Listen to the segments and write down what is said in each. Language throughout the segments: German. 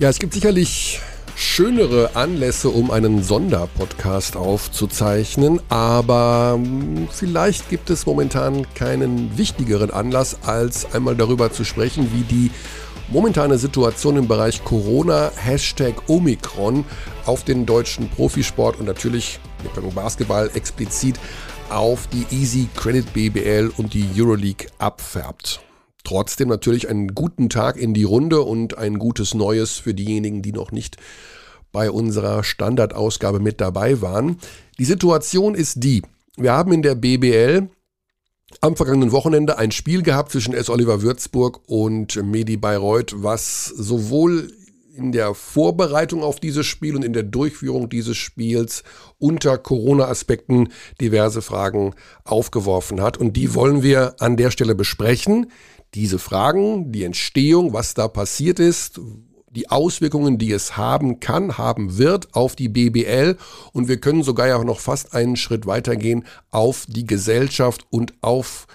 Ja, es gibt sicherlich schönere Anlässe, um einen Sonderpodcast aufzuzeichnen, aber vielleicht gibt es momentan keinen wichtigeren Anlass, als einmal darüber zu sprechen, wie die momentane Situation im Bereich Corona, Hashtag Omikron, auf den deutschen Profisport und natürlich beim Basketball explizit auf die Easy Credit BBL und die Euroleague abfärbt. Trotzdem natürlich einen guten Tag in die Runde und ein gutes Neues für diejenigen, die noch nicht bei unserer Standardausgabe mit dabei waren. Die Situation ist die, wir haben in der BBL am vergangenen Wochenende ein Spiel gehabt zwischen S. Oliver Würzburg und Medi Bayreuth, was sowohl in der Vorbereitung auf dieses Spiel und in der Durchführung dieses Spiels unter Corona-Aspekten diverse Fragen aufgeworfen hat. Und die wollen wir an der Stelle besprechen. Diese Fragen, die Entstehung, was da passiert ist, die Auswirkungen, die es haben kann, haben wird auf die BBL und wir können sogar ja noch fast einen Schritt weitergehen auf die Gesellschaft und auf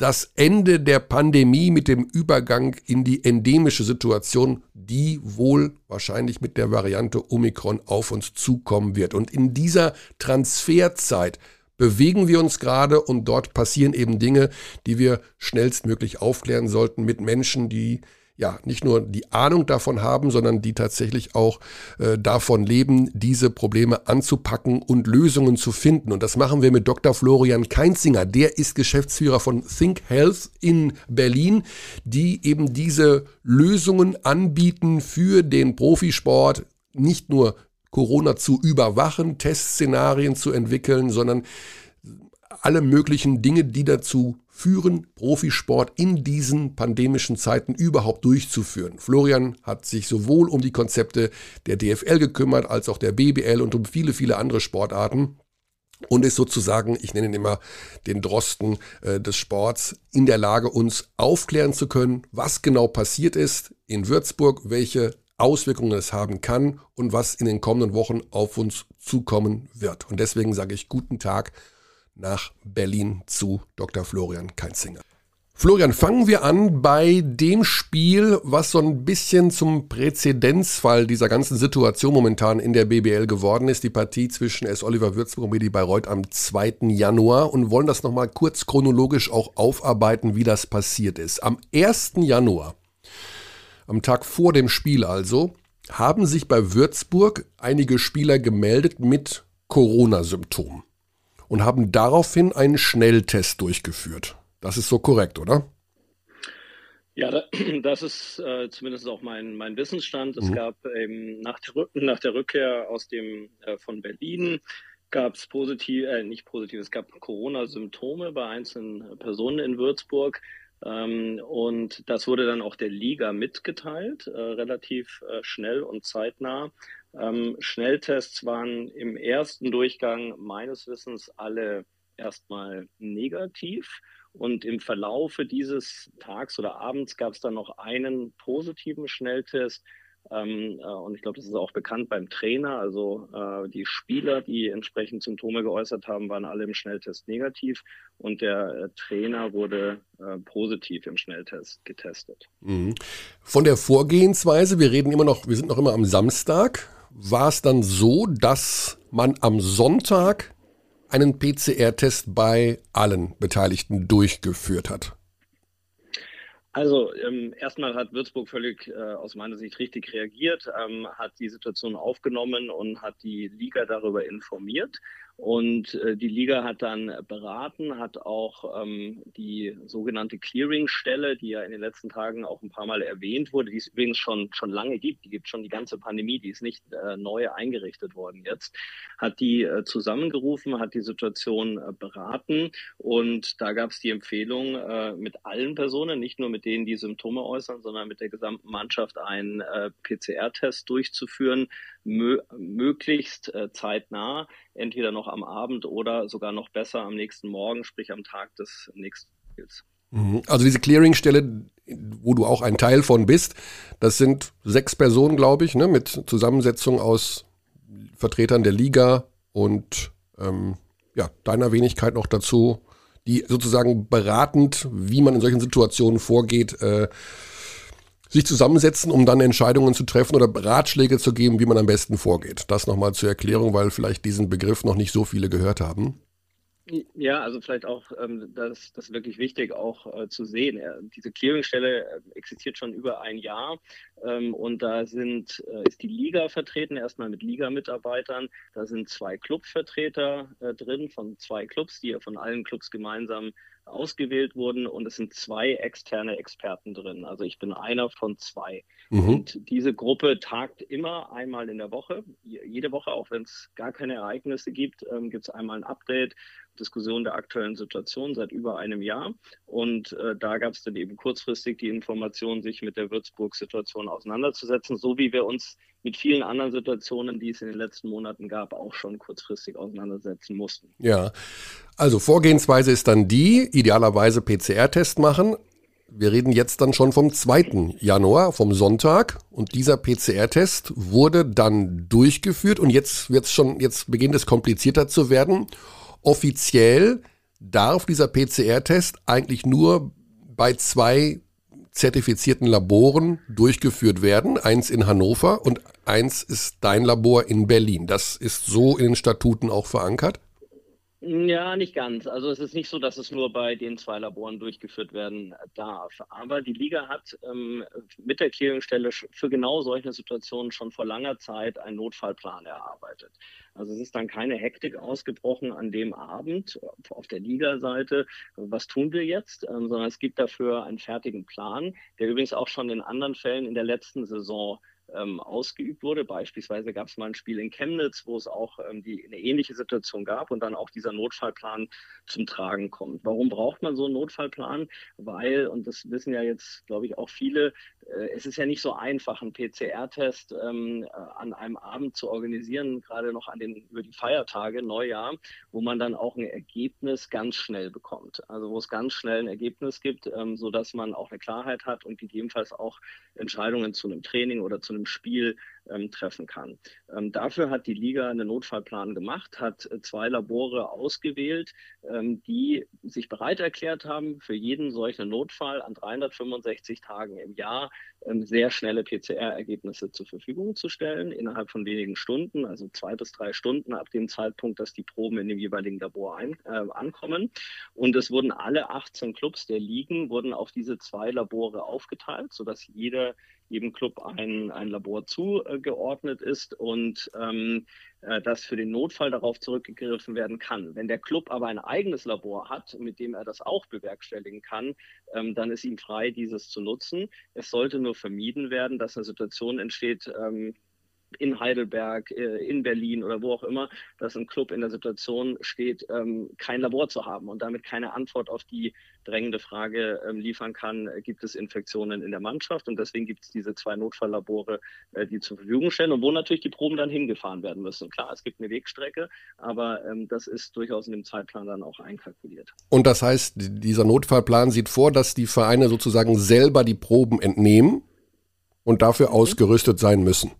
das Ende der Pandemie mit dem Übergang in die endemische Situation, die wohl wahrscheinlich mit der Variante Omikron auf uns zukommen wird. Und in dieser Transferzeit bewegen wir uns gerade und dort passieren eben Dinge, die wir schnellstmöglich aufklären sollten mit Menschen, die ja nicht nur die Ahnung davon haben, sondern die tatsächlich auch äh, davon leben, diese Probleme anzupacken und Lösungen zu finden. Und das machen wir mit Dr. Florian Keinzinger. Der ist Geschäftsführer von Think Health in Berlin, die eben diese Lösungen anbieten für den Profisport, nicht nur Corona zu überwachen, Testszenarien zu entwickeln, sondern alle möglichen Dinge, die dazu führen, Profisport in diesen pandemischen Zeiten überhaupt durchzuführen. Florian hat sich sowohl um die Konzepte der DFL gekümmert, als auch der BBL und um viele, viele andere Sportarten und ist sozusagen, ich nenne ihn immer den Drosten äh, des Sports, in der Lage, uns aufklären zu können, was genau passiert ist in Würzburg, welche Auswirkungen es haben kann und was in den kommenden Wochen auf uns zukommen wird. Und deswegen sage ich guten Tag nach Berlin zu Dr. Florian Keinzinger. Florian, fangen wir an bei dem Spiel, was so ein bisschen zum Präzedenzfall dieser ganzen Situation momentan in der BBL geworden ist. Die Partie zwischen S. Oliver Würzburg und Medi Bayreuth am 2. Januar und wollen das nochmal kurz chronologisch auch aufarbeiten, wie das passiert ist. Am 1. Januar, am Tag vor dem Spiel also, haben sich bei Würzburg einige Spieler gemeldet mit Corona-Symptomen und haben daraufhin einen Schnelltest durchgeführt. Das ist so korrekt, oder? Ja, das ist äh, zumindest auch mein, mein Wissensstand. Es mhm. gab ähm, nach, der, nach, der, Rückkehr aus dem äh, von Berlin gab es positiv, äh, nicht positiv, es gab Corona-Symptome bei einzelnen Personen in Würzburg. Ähm, und das wurde dann auch der Liga mitgeteilt, äh, relativ äh, schnell und zeitnah. Ähm, Schnelltests waren im ersten Durchgang meines Wissens alle erstmal negativ. Und im Verlaufe dieses Tags oder Abends gab es dann noch einen positiven Schnelltest. Ähm, äh, und ich glaube, das ist auch bekannt beim Trainer. Also äh, die Spieler, die entsprechend Symptome geäußert haben, waren alle im Schnelltest negativ und der äh, Trainer wurde äh, positiv im Schnelltest getestet. Mhm. Von der Vorgehensweise, wir reden immer noch, wir sind noch immer am Samstag war es dann so, dass man am Sonntag einen PCR-Test bei allen Beteiligten durchgeführt hat? Also ähm, erstmal hat Würzburg völlig äh, aus meiner Sicht richtig reagiert, ähm, hat die Situation aufgenommen und hat die Liga darüber informiert. Und äh, die Liga hat dann beraten, hat auch ähm, die sogenannte Clearingstelle, die ja in den letzten Tagen auch ein paar Mal erwähnt wurde, die es übrigens schon, schon lange gibt, die gibt schon die ganze Pandemie, die ist nicht äh, neu eingerichtet worden jetzt, hat die äh, zusammengerufen, hat die Situation äh, beraten. Und da gab es die Empfehlung, äh, mit allen Personen, nicht nur mit denen, die Symptome äußern, sondern mit der gesamten Mannschaft einen äh, PCR-Test durchzuführen, möglichst äh, zeitnah, entweder noch am Abend oder sogar noch besser am nächsten Morgen, sprich am Tag des nächsten Spiels. Mhm. Also diese Clearingstelle, wo du auch ein Teil von bist, das sind sechs Personen, glaube ich, ne, mit Zusammensetzung aus Vertretern der Liga und ähm, ja, deiner Wenigkeit noch dazu, die sozusagen beratend, wie man in solchen Situationen vorgeht, äh, sich zusammensetzen, um dann Entscheidungen zu treffen oder Ratschläge zu geben, wie man am besten vorgeht. Das nochmal zur Erklärung, weil vielleicht diesen Begriff noch nicht so viele gehört haben. Ja, also vielleicht auch, ähm, das, das ist wirklich wichtig auch äh, zu sehen. Ja, diese Clearingstelle äh, existiert schon über ein Jahr ähm, und da sind, äh, ist die Liga vertreten, erstmal mit Liga-Mitarbeitern. Da sind zwei Clubvertreter äh, drin von zwei Clubs, die ja von allen Clubs gemeinsam ausgewählt wurden und es sind zwei externe Experten drin. Also ich bin einer von zwei. Mhm. Und diese Gruppe tagt immer einmal in der Woche, jede Woche, auch wenn es gar keine Ereignisse gibt, ähm, gibt es einmal ein Update, Diskussion der aktuellen Situation seit über einem Jahr. Und äh, da gab es dann eben kurzfristig die Information, sich mit der Würzburg-Situation auseinanderzusetzen, so wie wir uns mit vielen anderen Situationen, die es in den letzten Monaten gab, auch schon kurzfristig auseinandersetzen mussten. Ja, also Vorgehensweise ist dann die, idealerweise PCR-Test machen. Wir reden jetzt dann schon vom 2. Januar, vom Sonntag. Und dieser PCR-Test wurde dann durchgeführt und jetzt wird's schon, jetzt beginnt es komplizierter zu werden. Offiziell darf dieser PCR-Test eigentlich nur bei zwei zertifizierten Laboren durchgeführt werden. Eins in Hannover und eins ist dein Labor in Berlin. Das ist so in den Statuten auch verankert? Ja, nicht ganz. Also es ist nicht so, dass es nur bei den zwei Laboren durchgeführt werden darf. Aber die Liga hat ähm, mit der Clearingstelle für genau solche Situationen schon vor langer Zeit einen Notfallplan erarbeitet. Also es ist dann keine Hektik ausgebrochen an dem Abend auf der Liga-Seite, was tun wir jetzt, ähm, sondern es gibt dafür einen fertigen Plan, der übrigens auch schon in anderen Fällen in der letzten Saison ähm, ausgeübt wurde. Beispielsweise gab es mal ein Spiel in Chemnitz, wo es auch ähm, die, eine ähnliche Situation gab und dann auch dieser Notfallplan zum Tragen kommt. Warum braucht man so einen Notfallplan? Weil, und das wissen ja jetzt, glaube ich, auch viele, äh, es ist ja nicht so einfach, einen PCR-Test ähm, äh, an einem Abend zu organisieren, gerade noch an den, über die Feiertage, Neujahr, wo man dann auch ein Ergebnis ganz schnell bekommt. Also wo es ganz schnell ein Ergebnis gibt, ähm, sodass man auch eine Klarheit hat und gegebenenfalls auch Entscheidungen zu einem Training oder zu einem Spiel ähm, treffen kann. Ähm, dafür hat die Liga einen Notfallplan gemacht, hat äh, zwei Labore ausgewählt, ähm, die sich bereit erklärt haben, für jeden solchen Notfall an 365 Tagen im Jahr ähm, sehr schnelle PCR-Ergebnisse zur Verfügung zu stellen, innerhalb von wenigen Stunden, also zwei bis drei Stunden ab dem Zeitpunkt, dass die Proben in dem jeweiligen Labor ein, äh, ankommen. Und es wurden alle 18 Clubs der Ligen wurden auf diese zwei Labore aufgeteilt, sodass jeder jedem Club ein, ein Labor zugeordnet ist und ähm, äh, dass für den Notfall darauf zurückgegriffen werden kann. Wenn der Club aber ein eigenes Labor hat, mit dem er das auch bewerkstelligen kann, ähm, dann ist ihm frei, dieses zu nutzen. Es sollte nur vermieden werden, dass eine Situation entsteht, ähm, in Heidelberg, äh, in Berlin oder wo auch immer, dass ein Club in der Situation steht, ähm, kein Labor zu haben und damit keine Antwort auf die drängende Frage ähm, liefern kann, äh, gibt es Infektionen in der Mannschaft? Und deswegen gibt es diese zwei Notfalllabore, äh, die zur Verfügung stellen und wo natürlich die Proben dann hingefahren werden müssen. Klar, es gibt eine Wegstrecke, aber ähm, das ist durchaus in dem Zeitplan dann auch einkalkuliert. Und das heißt, dieser Notfallplan sieht vor, dass die Vereine sozusagen selber die Proben entnehmen und dafür mhm. ausgerüstet sein müssen.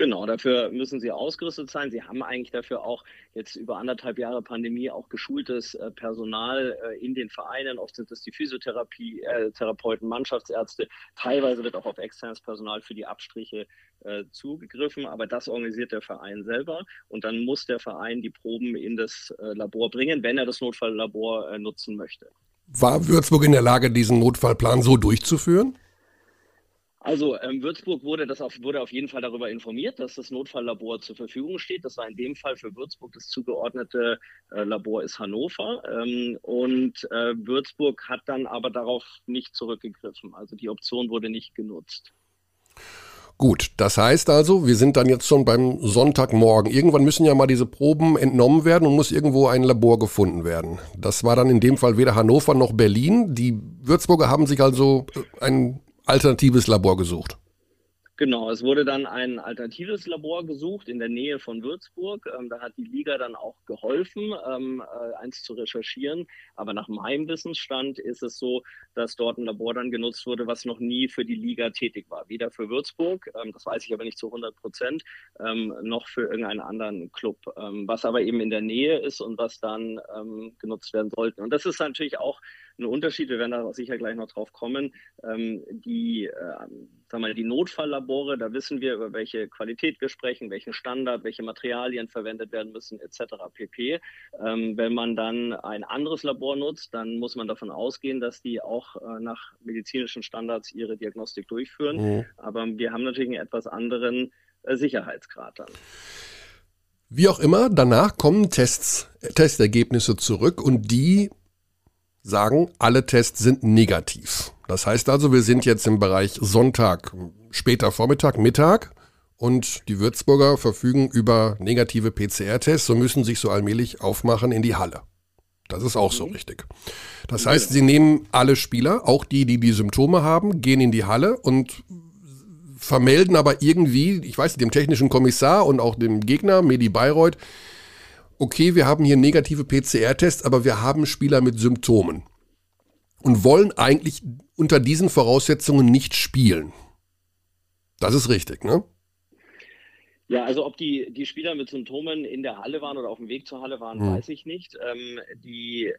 Genau, dafür müssen sie ausgerüstet sein. Sie haben eigentlich dafür auch jetzt über anderthalb Jahre Pandemie auch geschultes äh, Personal äh, in den Vereinen. Oft sind es die Physiotherapie, äh, Mannschaftsärzte. Teilweise wird auch auf externes Personal für die Abstriche äh, zugegriffen, aber das organisiert der Verein selber und dann muss der Verein die Proben in das äh, Labor bringen, wenn er das Notfalllabor äh, nutzen möchte. War Würzburg in der Lage, diesen Notfallplan so durchzuführen? Also ähm, Würzburg wurde, das auf, wurde auf jeden Fall darüber informiert, dass das Notfalllabor zur Verfügung steht. Das war in dem Fall für Würzburg das zugeordnete äh, Labor ist Hannover. Ähm, und äh, Würzburg hat dann aber darauf nicht zurückgegriffen. Also die Option wurde nicht genutzt. Gut, das heißt also, wir sind dann jetzt schon beim Sonntagmorgen. Irgendwann müssen ja mal diese Proben entnommen werden und muss irgendwo ein Labor gefunden werden. Das war dann in dem Fall weder Hannover noch Berlin. Die Würzburger haben sich also äh, ein alternatives Labor gesucht. Genau, es wurde dann ein alternatives Labor gesucht in der Nähe von Würzburg. Ähm, da hat die Liga dann auch geholfen, ähm, äh, eins zu recherchieren. Aber nach meinem Wissensstand ist es so, dass dort ein Labor dann genutzt wurde, was noch nie für die Liga tätig war. Weder für Würzburg, ähm, das weiß ich aber nicht zu 100 Prozent, ähm, noch für irgendeinen anderen Club, ähm, was aber eben in der Nähe ist und was dann ähm, genutzt werden sollte. Und das ist natürlich auch ein Unterschied. Wir werden da sicher gleich noch drauf kommen. Ähm, die, äh, sagen wir, die Notfalllabore, da wissen wir, über welche Qualität wir sprechen, welchen Standard, welche Materialien verwendet werden müssen, etc. pp. Ähm, wenn man dann ein anderes Labor nutzt, dann muss man davon ausgehen, dass die auch äh, nach medizinischen Standards ihre Diagnostik durchführen. Mhm. Aber wir haben natürlich einen etwas anderen äh, Sicherheitsgrad dann. Wie auch immer, danach kommen Tests, Testergebnisse zurück und die sagen, alle Tests sind negativ. Das heißt also, wir sind jetzt im Bereich Sonntag, später Vormittag, Mittag und die Würzburger verfügen über negative PCR-Tests und müssen sich so allmählich aufmachen in die Halle. Das ist auch so mhm. richtig. Das heißt, sie nehmen alle Spieler, auch die, die die Symptome haben, gehen in die Halle und vermelden aber irgendwie, ich weiß nicht, dem technischen Kommissar und auch dem Gegner, Medi Bayreuth, okay, wir haben hier negative PCR-Tests, aber wir haben Spieler mit Symptomen und wollen eigentlich unter diesen Voraussetzungen nicht spielen. Das ist richtig, ne? Ja, also ob die, die Spieler mit Symptomen in der Halle waren oder auf dem Weg zur Halle waren, mhm. weiß ich nicht. Ähm, die äh,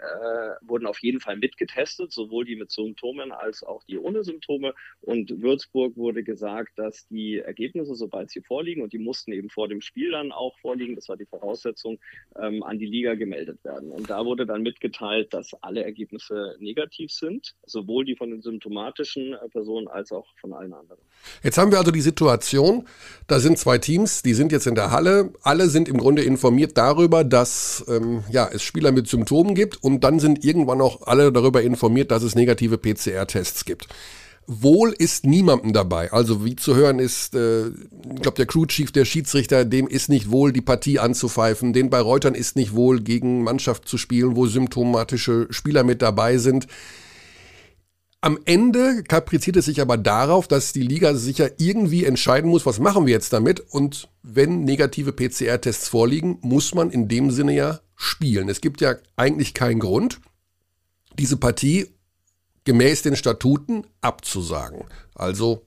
wurden auf jeden Fall mitgetestet, sowohl die mit Symptomen als auch die ohne Symptome. Und Würzburg wurde gesagt, dass die Ergebnisse, sobald sie vorliegen, und die mussten eben vor dem Spiel dann auch vorliegen, das war die Voraussetzung, ähm, an die Liga gemeldet werden. Und da wurde dann mitgeteilt, dass alle Ergebnisse negativ sind, sowohl die von den symptomatischen äh, Personen als auch von allen anderen. Jetzt haben wir also die Situation, da sind zwei Teams, die sind jetzt in der Halle. Alle sind im Grunde informiert darüber, dass ähm, ja, es Spieler mit Symptomen gibt und dann sind irgendwann auch alle darüber informiert, dass es negative PCR-Tests gibt. Wohl ist niemandem dabei. Also wie zu hören ist, äh, ich glaube, der Crew Chief, der Schiedsrichter, dem ist nicht wohl, die Partie anzupfeifen. Den bei Reutern ist nicht wohl, gegen Mannschaft zu spielen, wo symptomatische Spieler mit dabei sind. Am Ende kapriziert es sich aber darauf, dass die Liga sicher irgendwie entscheiden muss, was machen wir jetzt damit. Und wenn negative PCR-Tests vorliegen, muss man in dem Sinne ja spielen. Es gibt ja eigentlich keinen Grund, diese Partie gemäß den Statuten abzusagen. Also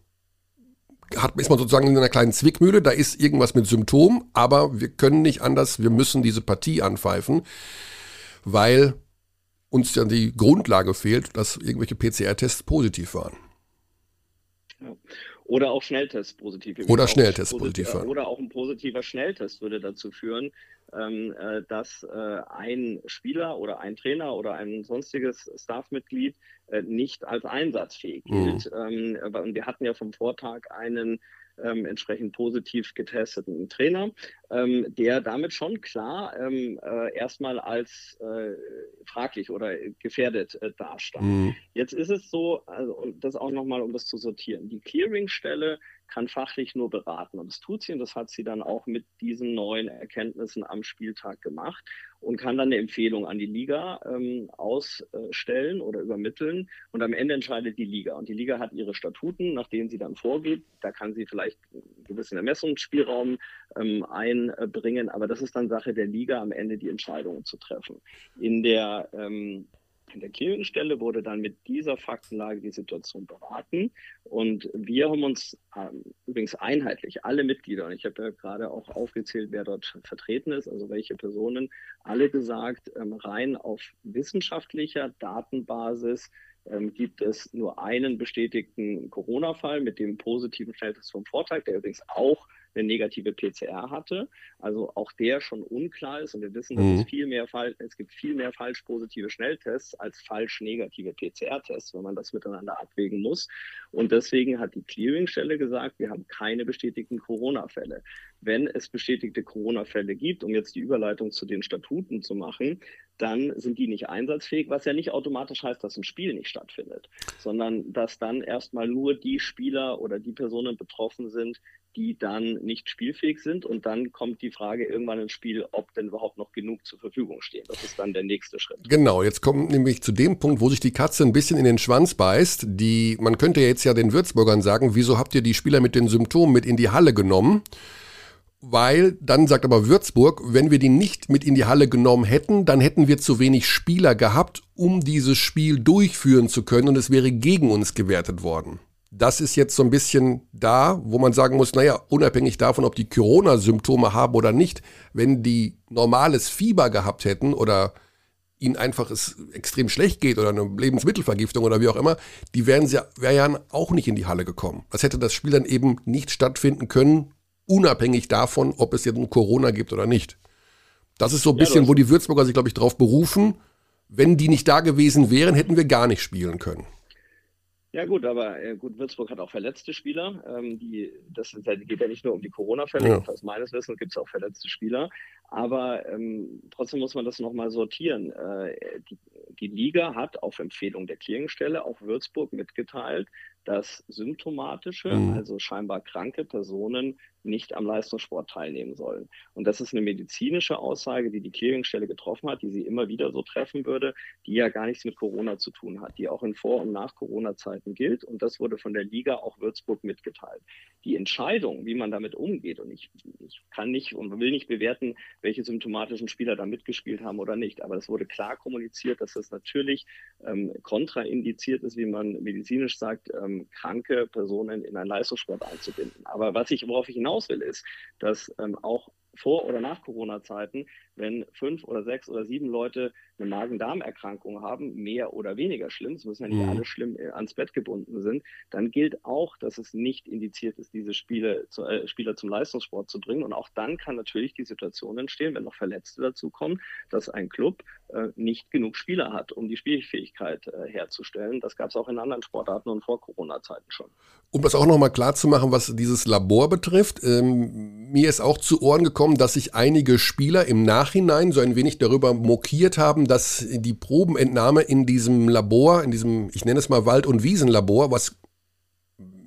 hat, ist man sozusagen in einer kleinen Zwickmühle, da ist irgendwas mit Symptom, aber wir können nicht anders, wir müssen diese Partie anpfeifen, weil uns dann die Grundlage fehlt, dass irgendwelche PCR-Tests positiv waren. Ja. Oder auch Schnelltests positiv. Oder Schnelltests positiv waren. Oder auch ein positiver Schnelltest würde dazu führen, ähm, äh, dass äh, ein Spieler oder ein Trainer oder ein sonstiges Staffmitglied äh, nicht als einsatzfähig gilt. Mhm. Ähm, wir hatten ja vom Vortag einen ähm, entsprechend positiv getesteten Trainer, ähm, der damit schon klar ähm, äh, erstmal als äh, fraglich oder gefährdet äh, dastand. Mhm. Jetzt ist es so, also das auch nochmal, um das zu sortieren. Die Clearingstelle kann fachlich nur beraten. Und das tut sie und das hat sie dann auch mit diesen neuen Erkenntnissen am Spieltag gemacht und kann dann eine Empfehlung an die Liga ähm, ausstellen oder übermitteln. Und am Ende entscheidet die Liga. Und die Liga hat ihre Statuten, nach denen sie dann vorgeht. Da kann sie vielleicht einen gewissen Ermessungsspielraum ähm, einbringen, aber das ist dann Sache der Liga, am Ende die Entscheidungen zu treffen. In der ähm, in der Clearingstelle wurde dann mit dieser Faktenlage die Situation beraten. Und wir haben uns ähm, übrigens einheitlich, alle Mitglieder, und ich habe ja gerade auch aufgezählt, wer dort vertreten ist, also welche Personen, alle gesagt, ähm, rein auf wissenschaftlicher Datenbasis ähm, gibt es nur einen bestätigten Corona-Fall mit dem positiven Schnelltest vom Vortag, der übrigens auch eine negative PCR hatte. Also auch der schon unklar ist und wir wissen, dass mhm. es viel mehr Fall, es gibt viel mehr falsch positive Schnelltests als falsch negative PCR-Tests, wenn man das miteinander abwägen muss. Und deswegen hat die Clearingstelle gesagt, wir haben keine bestätigten Corona-Fälle. Wenn es bestätigte Corona-Fälle gibt, um jetzt die Überleitung zu den Statuten zu machen, dann sind die nicht einsatzfähig, was ja nicht automatisch heißt, dass ein Spiel nicht stattfindet, sondern dass dann erstmal nur die Spieler oder die Personen betroffen sind, die dann nicht spielfähig sind. Und dann kommt die Frage irgendwann ins Spiel, ob denn überhaupt noch genug zur Verfügung stehen. Das ist dann der nächste Schritt. Genau, jetzt kommt nämlich zu dem Punkt, wo sich die Katze ein bisschen in den Schwanz beißt. Die, man könnte jetzt ja den Würzburgern sagen, wieso habt ihr die Spieler mit den Symptomen mit in die Halle genommen? Weil dann sagt aber Würzburg, wenn wir die nicht mit in die Halle genommen hätten, dann hätten wir zu wenig Spieler gehabt, um dieses Spiel durchführen zu können und es wäre gegen uns gewertet worden das ist jetzt so ein bisschen da, wo man sagen muss, naja, unabhängig davon, ob die Corona-Symptome haben oder nicht, wenn die normales Fieber gehabt hätten oder ihnen einfach es extrem schlecht geht oder eine Lebensmittelvergiftung oder wie auch immer, die wären ja, wären auch nicht in die Halle gekommen. Das hätte das Spiel dann eben nicht stattfinden können, unabhängig davon, ob es jetzt Corona gibt oder nicht. Das ist so ein bisschen, ja, wo die Würzburger sich, glaube ich, darauf berufen. Wenn die nicht da gewesen wären, hätten wir gar nicht spielen können. Ja gut, aber äh, gut, Würzburg hat auch verletzte Spieler. Ähm, die, das ist, geht ja nicht nur um die Corona-Fälle, ja. aus meines Wissens gibt es auch verletzte Spieler. Aber ähm, trotzdem muss man das nochmal sortieren. Äh, die, die, Liga hat auf Empfehlung der Klingstelle auch Würzburg mitgeteilt, dass symptomatische, mhm. also scheinbar kranke Personen nicht am Leistungssport teilnehmen sollen. Und das ist eine medizinische Aussage, die die Clearingstelle getroffen hat, die sie immer wieder so treffen würde, die ja gar nichts mit Corona zu tun hat, die auch in Vor- und Nach-Corona-Zeiten gilt. Und das wurde von der Liga auch Würzburg mitgeteilt. Die Entscheidung, wie man damit umgeht, und ich, ich kann nicht und will nicht bewerten, welche symptomatischen Spieler da mitgespielt haben oder nicht, aber es wurde klar kommuniziert, dass das natürlich ähm, kontraindiziert ist, wie man medizinisch sagt, ähm, kranke Personen in einen Leistungssport einzubinden. Aber was ich, worauf ich hinaus will, ist, dass ähm, auch vor oder nach Corona-Zeiten, wenn fünf oder sechs oder sieben Leute eine Magen-Darm-Erkrankung haben, mehr oder weniger schlimm, es müssen ja nicht mhm. alle schlimm äh, ans Bett gebunden sind, dann gilt auch, dass es nicht indiziert ist, diese Spiele, zu, äh, Spieler zum Leistungssport zu bringen. Und auch dann kann natürlich die Situation entstehen, wenn noch Verletzte dazukommen, dass ein Club äh, nicht genug Spieler hat, um die Spielfähigkeit äh, herzustellen. Das gab es auch in anderen Sportarten und vor Corona-Zeiten schon. Um das auch nochmal klar zu machen, was dieses Labor betrifft, ähm, mir ist auch zu Ohren gekommen, dass sich einige Spieler im Nachhinein so ein wenig darüber mokiert haben, dass die Probenentnahme in diesem Labor, in diesem, ich nenne es mal Wald- und Wiesenlabor, was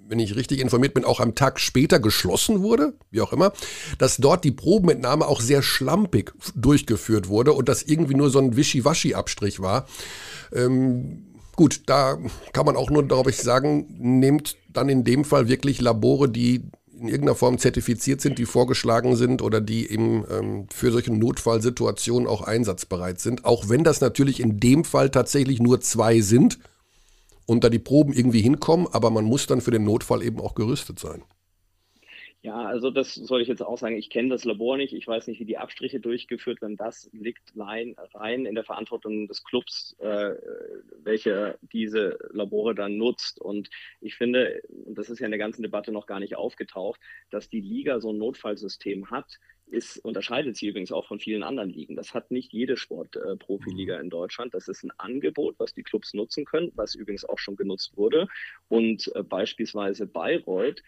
wenn ich richtig informiert bin, auch am Tag später geschlossen wurde, wie auch immer, dass dort die Probenentnahme auch sehr schlampig durchgeführt wurde und das irgendwie nur so ein Wischiwaschi-Abstrich war. Ähm, gut, da kann man auch nur, glaube ich, sagen, nehmt dann in dem Fall wirklich Labore, die in irgendeiner Form zertifiziert sind, die vorgeschlagen sind oder die eben ähm, für solche Notfallsituationen auch einsatzbereit sind. Auch wenn das natürlich in dem Fall tatsächlich nur zwei sind und da die Proben irgendwie hinkommen, aber man muss dann für den Notfall eben auch gerüstet sein. Ja, also das soll ich jetzt auch sagen. Ich kenne das Labor nicht. Ich weiß nicht, wie die Abstriche durchgeführt werden. Das liegt rein in der Verantwortung des Clubs, äh, welche diese Labore dann nutzt. Und ich finde, und das ist ja in der ganzen Debatte noch gar nicht aufgetaucht, dass die Liga so ein Notfallsystem hat, ist, unterscheidet sich übrigens auch von vielen anderen Ligen. Das hat nicht jede Sportprofiliga äh, in Deutschland. Das ist ein Angebot, was die Clubs nutzen können, was übrigens auch schon genutzt wurde. Und äh, beispielsweise Bayreuth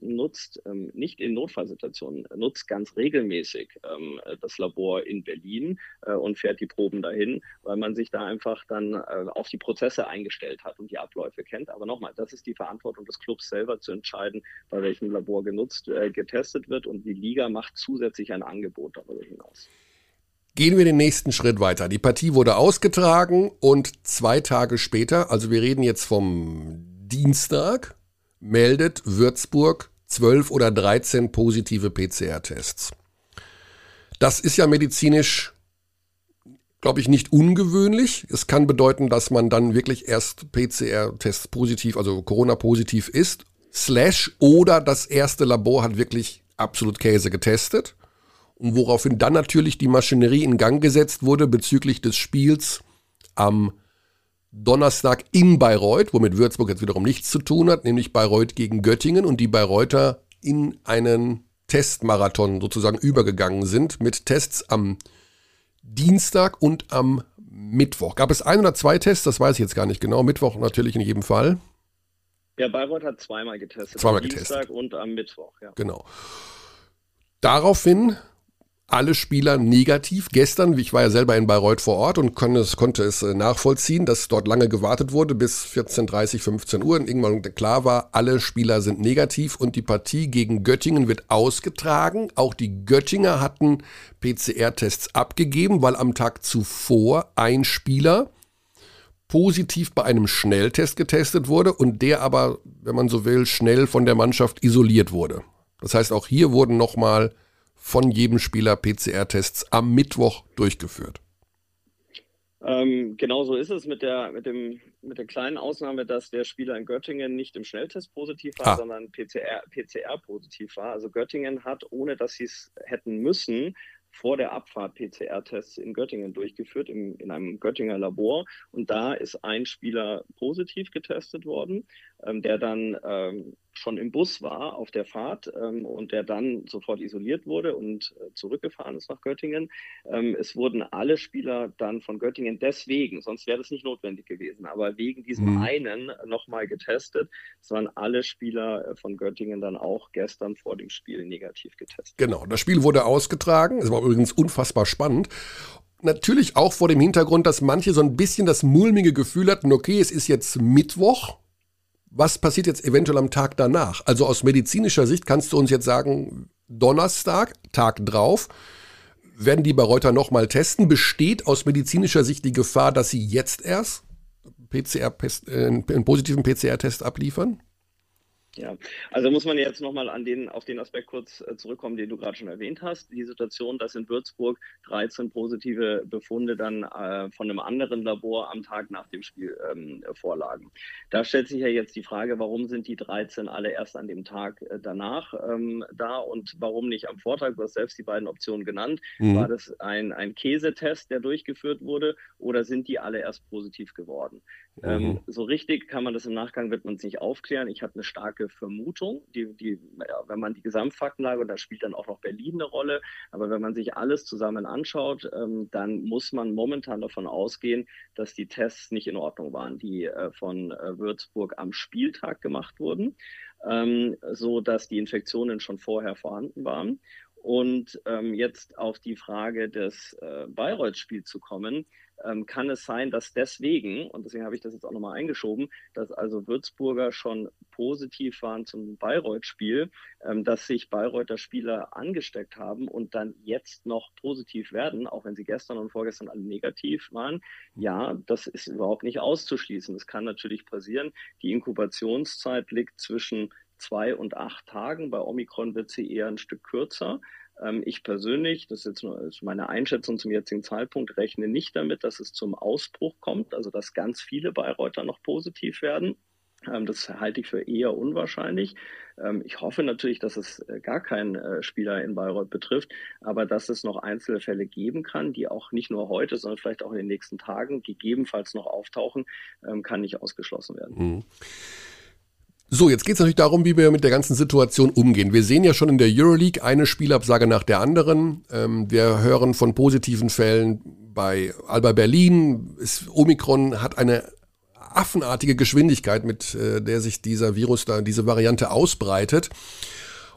nutzt ähm, nicht in Notfallsituationen, nutzt ganz regelmäßig ähm, das Labor in Berlin äh, und fährt die Proben dahin, weil man sich da einfach dann äh, auf die Prozesse eingestellt hat und die Abläufe kennt. Aber nochmal, das ist die Verantwortung des Clubs selber zu entscheiden, bei welchem Labor genutzt, äh, getestet wird. Und die Liga macht zusätzlich zusätzlich ein Angebot darüber hinaus. Gehen wir den nächsten Schritt weiter. Die Partie wurde ausgetragen und zwei Tage später, also wir reden jetzt vom Dienstag, meldet Würzburg 12 oder 13 positive PCR-Tests. Das ist ja medizinisch, glaube ich, nicht ungewöhnlich. Es kann bedeuten, dass man dann wirklich erst PCR-Tests positiv, also Corona-positiv ist, slash oder das erste Labor hat wirklich absolut Käse getestet und woraufhin dann natürlich die Maschinerie in Gang gesetzt wurde bezüglich des Spiels am Donnerstag in Bayreuth, womit Würzburg jetzt wiederum nichts zu tun hat, nämlich Bayreuth gegen Göttingen und die Bayreuther in einen Testmarathon sozusagen übergegangen sind mit Tests am Dienstag und am Mittwoch. Gab es ein oder zwei Tests? Das weiß ich jetzt gar nicht genau. Mittwoch natürlich in jedem Fall. Ja, Bayreuth hat zweimal getestet. Zweimal am getestet. Dienstag und am Mittwoch, ja. Genau. Daraufhin alle Spieler negativ. Gestern, ich war ja selber in Bayreuth vor Ort und konnte es, konnte es äh, nachvollziehen, dass dort lange gewartet wurde bis 14.30, 15 Uhr und irgendwann klar war, alle Spieler sind negativ und die Partie gegen Göttingen wird ausgetragen. Auch die Göttinger hatten PCR-Tests abgegeben, weil am Tag zuvor ein Spieler positiv bei einem Schnelltest getestet wurde und der aber, wenn man so will, schnell von der Mannschaft isoliert wurde. Das heißt, auch hier wurden nochmal von jedem Spieler PCR-Tests am Mittwoch durchgeführt. Ähm, genau so ist es mit der, mit, dem, mit der kleinen Ausnahme, dass der Spieler in Göttingen nicht im Schnelltest positiv war, ah. sondern PCR, PCR positiv war. Also Göttingen hat, ohne dass sie es hätten müssen, vor der Abfahrt PCR-Tests in Göttingen durchgeführt, im, in einem Göttinger Labor. Und da ist ein Spieler positiv getestet worden, der dann ähm, schon im Bus war auf der Fahrt ähm, und der dann sofort isoliert wurde und äh, zurückgefahren ist nach Göttingen. Ähm, es wurden alle Spieler dann von Göttingen deswegen, sonst wäre das nicht notwendig gewesen, aber wegen diesem mhm. einen nochmal getestet. Es waren alle Spieler äh, von Göttingen dann auch gestern vor dem Spiel negativ getestet. Genau, das Spiel wurde ausgetragen. Es war übrigens unfassbar spannend natürlich auch vor dem Hintergrund, dass manche so ein bisschen das mulmige Gefühl hatten, okay, es ist jetzt Mittwoch, was passiert jetzt eventuell am Tag danach? Also aus medizinischer Sicht kannst du uns jetzt sagen, Donnerstag, Tag drauf, werden die bei Reuter nochmal testen. Besteht aus medizinischer Sicht die Gefahr, dass sie jetzt erst PCR, äh, einen positiven PCR-Test abliefern? Ja, also muss man jetzt nochmal an den, auf den Aspekt kurz äh, zurückkommen, den du gerade schon erwähnt hast. Die Situation, dass in Würzburg 13 positive Befunde dann äh, von einem anderen Labor am Tag nach dem Spiel ähm, vorlagen. Da stellt sich ja jetzt die Frage, warum sind die 13 alle erst an dem Tag äh, danach ähm, da und warum nicht am Vortag? Du hast selbst die beiden Optionen genannt. Mhm. War das ein, ein Käsetest, der durchgeführt wurde oder sind die alle erst positiv geworden? Ähm, mhm. Ähm, so richtig kann man das im Nachgang, wird man es nicht aufklären. Ich habe eine starke Vermutung, die, die, ja, wenn man die Gesamtfaktenlage, und da spielt dann auch noch Berlin eine Rolle, aber wenn man sich alles zusammen anschaut, ähm, dann muss man momentan davon ausgehen, dass die Tests nicht in Ordnung waren, die äh, von äh, Würzburg am Spieltag gemacht wurden, ähm, so dass die Infektionen schon vorher vorhanden waren. Und ähm, jetzt auf die Frage des äh, Bayreuth-Spiels zu kommen, ähm, kann es sein, dass deswegen, und deswegen habe ich das jetzt auch nochmal eingeschoben, dass also Würzburger schon positiv waren zum Bayreuth-Spiel, ähm, dass sich Bayreuther Spieler angesteckt haben und dann jetzt noch positiv werden, auch wenn sie gestern und vorgestern alle negativ waren. Ja, das ist überhaupt nicht auszuschließen. Das kann natürlich passieren. Die Inkubationszeit liegt zwischen zwei und acht Tagen. Bei Omikron wird sie eher ein Stück kürzer. Ähm, ich persönlich, das ist jetzt nur meine Einschätzung zum jetzigen Zeitpunkt, rechne nicht damit, dass es zum Ausbruch kommt, also dass ganz viele Bayreuther noch positiv werden. Ähm, das halte ich für eher unwahrscheinlich. Ähm, ich hoffe natürlich, dass es äh, gar keinen äh, Spieler in Bayreuth betrifft, aber dass es noch Einzelfälle geben kann, die auch nicht nur heute, sondern vielleicht auch in den nächsten Tagen gegebenenfalls noch auftauchen, kann nicht ausgeschlossen werden. Mhm. So, jetzt geht es natürlich darum, wie wir mit der ganzen Situation umgehen. Wir sehen ja schon in der Euroleague eine Spielabsage nach der anderen. Ähm, wir hören von positiven Fällen bei Alba Berlin. Es, Omikron hat eine affenartige Geschwindigkeit, mit äh, der sich dieser Virus da, diese Variante ausbreitet.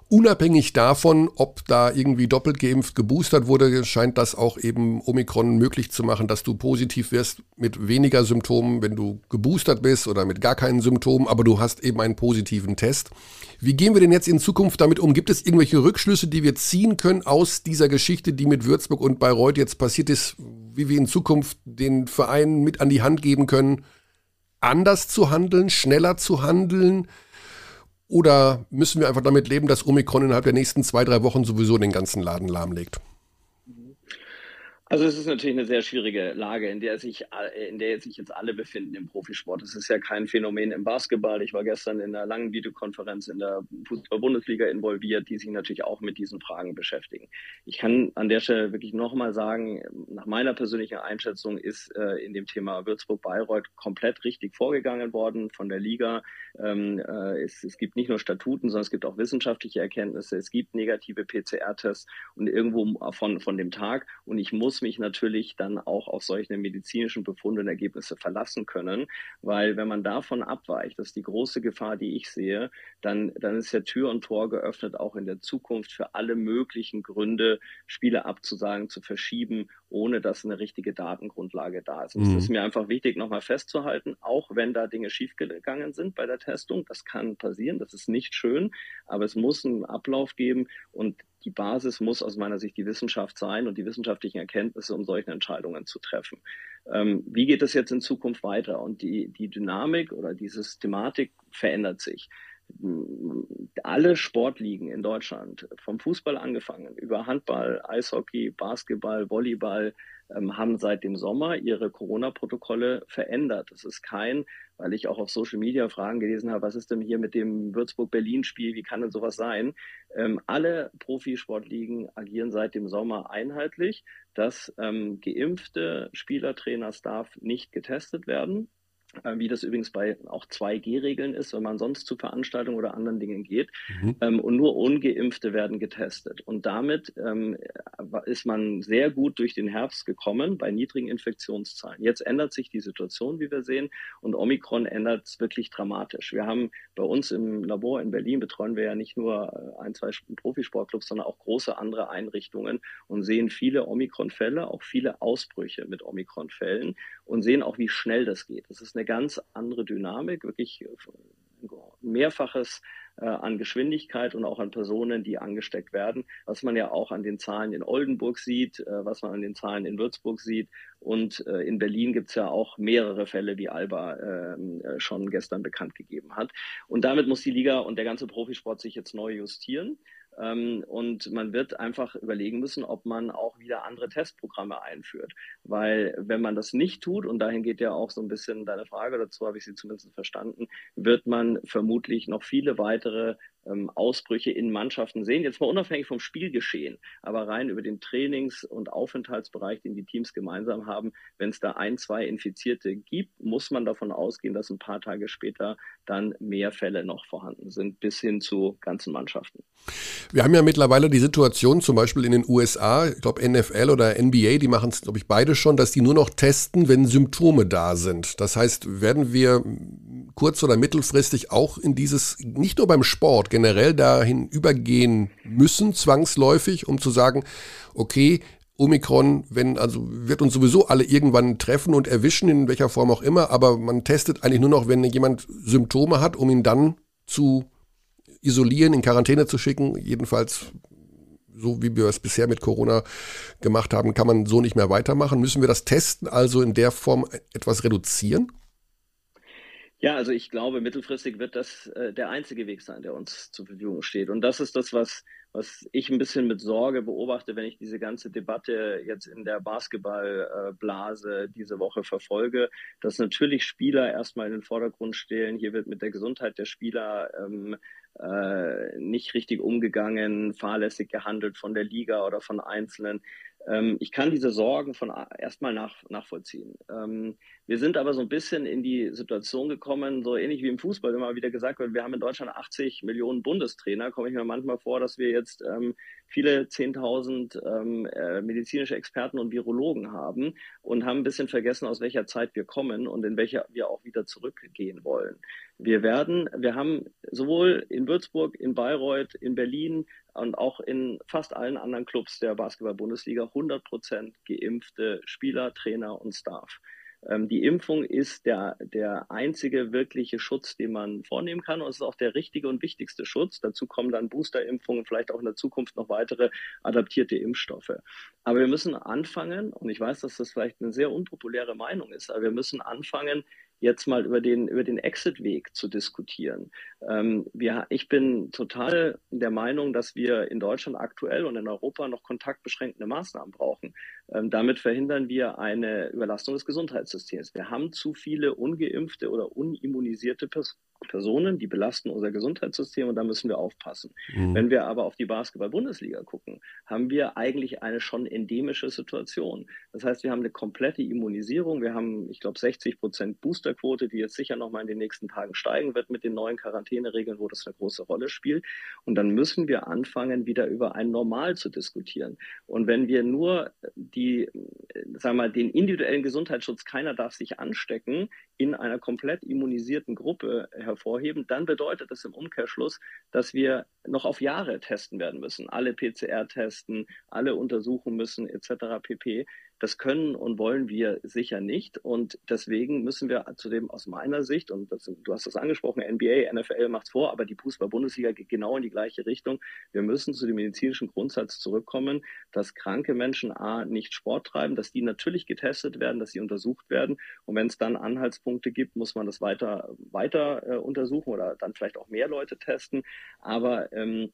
Unabhängig davon, ob da irgendwie doppelt geimpft, geboostert wurde, scheint das auch eben Omikron möglich zu machen, dass du positiv wirst mit weniger Symptomen, wenn du geboostert bist oder mit gar keinen Symptomen, aber du hast eben einen positiven Test. Wie gehen wir denn jetzt in Zukunft damit um? Gibt es irgendwelche Rückschlüsse, die wir ziehen können aus dieser Geschichte, die mit Würzburg und Bayreuth jetzt passiert ist, wie wir in Zukunft den Vereinen mit an die Hand geben können, anders zu handeln, schneller zu handeln? Oder müssen wir einfach damit leben, dass Omikron innerhalb der nächsten zwei, drei Wochen sowieso den ganzen Laden lahmlegt? Also es ist natürlich eine sehr schwierige Lage, in der sich, in der sich jetzt alle befinden im Profisport. Es ist ja kein Phänomen im Basketball. Ich war gestern in einer langen Videokonferenz in der Fußball-Bundesliga involviert, die sich natürlich auch mit diesen Fragen beschäftigen. Ich kann an der Stelle wirklich nochmal sagen, nach meiner persönlichen Einschätzung ist äh, in dem Thema Würzburg-Bayreuth komplett richtig vorgegangen worden von der Liga. Ähm, äh, es, es gibt nicht nur Statuten, sondern es gibt auch wissenschaftliche Erkenntnisse. Es gibt negative PCR-Tests und irgendwo von, von dem Tag. Und ich muss muss mich natürlich dann auch auf solche medizinischen Befunde und Ergebnisse verlassen können, weil wenn man davon abweicht, das ist die große Gefahr, die ich sehe, dann, dann ist ja Tür und Tor geöffnet, auch in der Zukunft für alle möglichen Gründe, Spiele abzusagen, zu verschieben, ohne dass eine richtige Datengrundlage da ist. Und es mhm. ist mir einfach wichtig, nochmal festzuhalten, auch wenn da Dinge schiefgegangen sind bei der Testung, das kann passieren, das ist nicht schön, aber es muss einen Ablauf geben und die Basis muss aus meiner Sicht die Wissenschaft sein und die wissenschaftlichen Erkenntnisse, um solche Entscheidungen zu treffen. Ähm, wie geht es jetzt in Zukunft weiter? Und die, die Dynamik oder die Systematik verändert sich. Alle Sportligen in Deutschland, vom Fußball angefangen, über Handball, Eishockey, Basketball, Volleyball, ähm, haben seit dem Sommer ihre Corona-Protokolle verändert. Das ist kein, weil ich auch auf Social Media Fragen gelesen habe, was ist denn hier mit dem Würzburg-Berlin-Spiel, wie kann denn sowas sein? Ähm, alle Profisportligen agieren seit dem Sommer einheitlich, dass ähm, geimpfte Spieler, Trainer, Staff nicht getestet werden wie das übrigens bei auch 2G-Regeln ist, wenn man sonst zu Veranstaltungen oder anderen Dingen geht. Mhm. Ähm, und nur Ungeimpfte werden getestet. Und damit ähm, ist man sehr gut durch den Herbst gekommen bei niedrigen Infektionszahlen. Jetzt ändert sich die Situation, wie wir sehen, und Omikron ändert es wirklich dramatisch. Wir haben bei uns im Labor in Berlin betreuen wir ja nicht nur äh, ein, zwei Profisportclubs, sondern auch große andere Einrichtungen und sehen viele Omikron-Fälle, auch viele Ausbrüche mit Omikron-Fällen und sehen auch, wie schnell das geht. Das ist eine ganz andere Dynamik, wirklich mehrfaches äh, an Geschwindigkeit und auch an Personen, die angesteckt werden, was man ja auch an den Zahlen in Oldenburg sieht, äh, was man an den Zahlen in Würzburg sieht. Und äh, in Berlin gibt es ja auch mehrere Fälle, wie Alba ähm, äh, schon gestern bekannt gegeben hat. Und damit muss die Liga und der ganze Profisport sich jetzt neu justieren. Ähm, und man wird einfach überlegen müssen, ob man auch wieder andere Testprogramme einführt. Weil wenn man das nicht tut, und dahin geht ja auch so ein bisschen deine Frage dazu, habe ich sie zumindest verstanden, wird man vermutlich noch viele weitere ähm, Ausbrüche in Mannschaften sehen. Jetzt mal unabhängig vom Spielgeschehen, aber rein über den Trainings- und Aufenthaltsbereich, den die Teams gemeinsam haben. Wenn es da ein, zwei Infizierte gibt, muss man davon ausgehen, dass ein paar Tage später dann mehr Fälle noch vorhanden sind, bis hin zu ganzen Mannschaften. Wir haben ja mittlerweile die Situation, zum Beispiel in den USA, ich glaube NFL oder NBA, die machen es, glaube ich, beide schon, dass die nur noch testen, wenn Symptome da sind. Das heißt, werden wir kurz- oder mittelfristig auch in dieses, nicht nur beim Sport, generell dahin übergehen müssen, zwangsläufig, um zu sagen, okay, Omikron, wenn, also wird uns sowieso alle irgendwann treffen und erwischen, in welcher Form auch immer, aber man testet eigentlich nur noch, wenn jemand Symptome hat, um ihn dann zu isolieren, in Quarantäne zu schicken. Jedenfalls, so wie wir es bisher mit Corona gemacht haben, kann man so nicht mehr weitermachen. Müssen wir das Testen also in der Form etwas reduzieren? Ja, also ich glaube, mittelfristig wird das äh, der einzige Weg sein, der uns zur Verfügung steht. Und das ist das, was, was ich ein bisschen mit Sorge beobachte, wenn ich diese ganze Debatte jetzt in der Basketballblase diese Woche verfolge, dass natürlich Spieler erstmal in den Vordergrund stehen. Hier wird mit der Gesundheit der Spieler ähm, äh, nicht richtig umgegangen, fahrlässig gehandelt von der Liga oder von Einzelnen. Ähm, ich kann diese Sorgen von erstmal nach, nachvollziehen. Ähm, wir sind aber so ein bisschen in die Situation gekommen, so ähnlich wie im Fußball immer wieder gesagt wird, wir haben in Deutschland 80 Millionen Bundestrainer, komme ich mir manchmal vor, dass wir jetzt ähm, viele 10.000 ähm, äh, medizinische Experten und Virologen haben und haben ein bisschen vergessen, aus welcher Zeit wir kommen und in welcher wir auch wieder zurückgehen wollen. Wir werden, wir haben sowohl in Würzburg, in Bayreuth, in Berlin und auch in fast allen anderen Clubs der Basketball-Bundesliga 100 Prozent geimpfte Spieler, Trainer und Staff. Ähm, die Impfung ist der, der einzige wirkliche Schutz, den man vornehmen kann. Und es ist auch der richtige und wichtigste Schutz. Dazu kommen dann Boosterimpfungen, vielleicht auch in der Zukunft noch weitere adaptierte Impfstoffe. Aber wir müssen anfangen, und ich weiß, dass das vielleicht eine sehr unpopuläre Meinung ist, aber wir müssen anfangen, jetzt mal über den, über den Exit-Weg zu diskutieren. Ähm, wir, ich bin total der Meinung, dass wir in Deutschland aktuell und in Europa noch kontaktbeschränkende Maßnahmen brauchen. Ähm, damit verhindern wir eine Überlastung des Gesundheitssystems. Wir haben zu viele ungeimpfte oder unimmunisierte Personen Personen, die belasten unser Gesundheitssystem und da müssen wir aufpassen. Mhm. Wenn wir aber auf die Basketball-Bundesliga gucken, haben wir eigentlich eine schon endemische Situation. Das heißt, wir haben eine komplette Immunisierung. Wir haben, ich glaube, 60 Prozent Boosterquote, die jetzt sicher nochmal in den nächsten Tagen steigen wird mit den neuen Quarantäneregeln, wo das eine große Rolle spielt. Und dann müssen wir anfangen, wieder über ein Normal zu diskutieren. Und wenn wir nur die, sagen wir mal, den individuellen Gesundheitsschutz, keiner darf sich anstecken, in einer komplett immunisierten Gruppe hervorheben, dann bedeutet das im Umkehrschluss, dass wir noch auf Jahre testen werden müssen. Alle PCR testen, alle untersuchen müssen, etc. pp. Das können und wollen wir sicher nicht. Und deswegen müssen wir zudem aus meiner Sicht, und das, du hast das angesprochen, NBA, NFL macht es vor, aber die Fußball-Bundesliga geht genau in die gleiche Richtung. Wir müssen zu dem medizinischen Grundsatz zurückkommen, dass kranke Menschen A nicht Sport treiben, dass die natürlich getestet werden, dass sie untersucht werden. Und wenn es dann Anhaltspunkte gibt, muss man das weiter, weiter äh, untersuchen oder dann vielleicht auch mehr Leute testen. Aber ähm,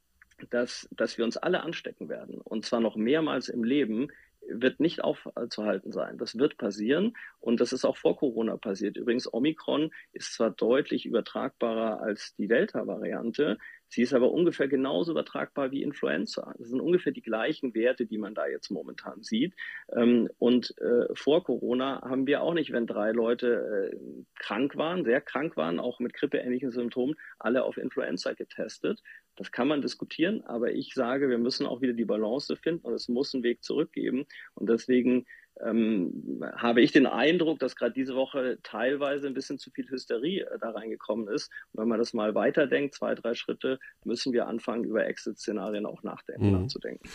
dass, dass wir uns alle anstecken werden und zwar noch mehrmals im Leben, wird nicht aufzuhalten sein. Das wird passieren und das ist auch vor Corona passiert. Übrigens, Omikron ist zwar deutlich übertragbarer als die Delta-Variante, Sie ist aber ungefähr genauso übertragbar wie Influenza. Das sind ungefähr die gleichen Werte, die man da jetzt momentan sieht. Ähm, und äh, vor Corona haben wir auch nicht, wenn drei Leute äh, krank waren, sehr krank waren, auch mit grippeähnlichen Symptomen, alle auf Influenza getestet. Das kann man diskutieren, aber ich sage, wir müssen auch wieder die Balance finden und es muss einen Weg zurückgeben. Und deswegen ähm, habe ich den Eindruck, dass gerade diese Woche teilweise ein bisschen zu viel Hysterie äh, da reingekommen ist. Und wenn man das mal weiterdenkt, zwei, drei Schritte, müssen wir anfangen, über Exit-Szenarien auch nachdenken, mhm. nachzudenken.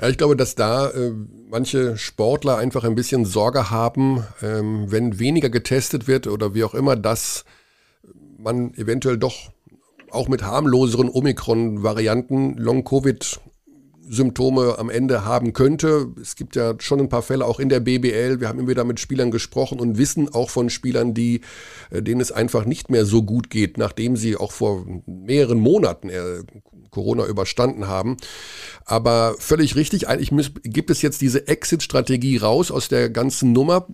Ja, ich glaube, dass da äh, manche Sportler einfach ein bisschen Sorge haben, ähm, wenn weniger getestet wird oder wie auch immer, dass man eventuell doch auch mit harmloseren Omikron-Varianten Long-Covid Symptome am Ende haben könnte. Es gibt ja schon ein paar Fälle auch in der BBL. Wir haben immer wieder mit Spielern gesprochen und wissen auch von Spielern, die, äh, denen es einfach nicht mehr so gut geht, nachdem sie auch vor mehreren Monaten äh, Corona überstanden haben. Aber völlig richtig, eigentlich gibt es jetzt diese Exit-Strategie raus aus der ganzen Nummer.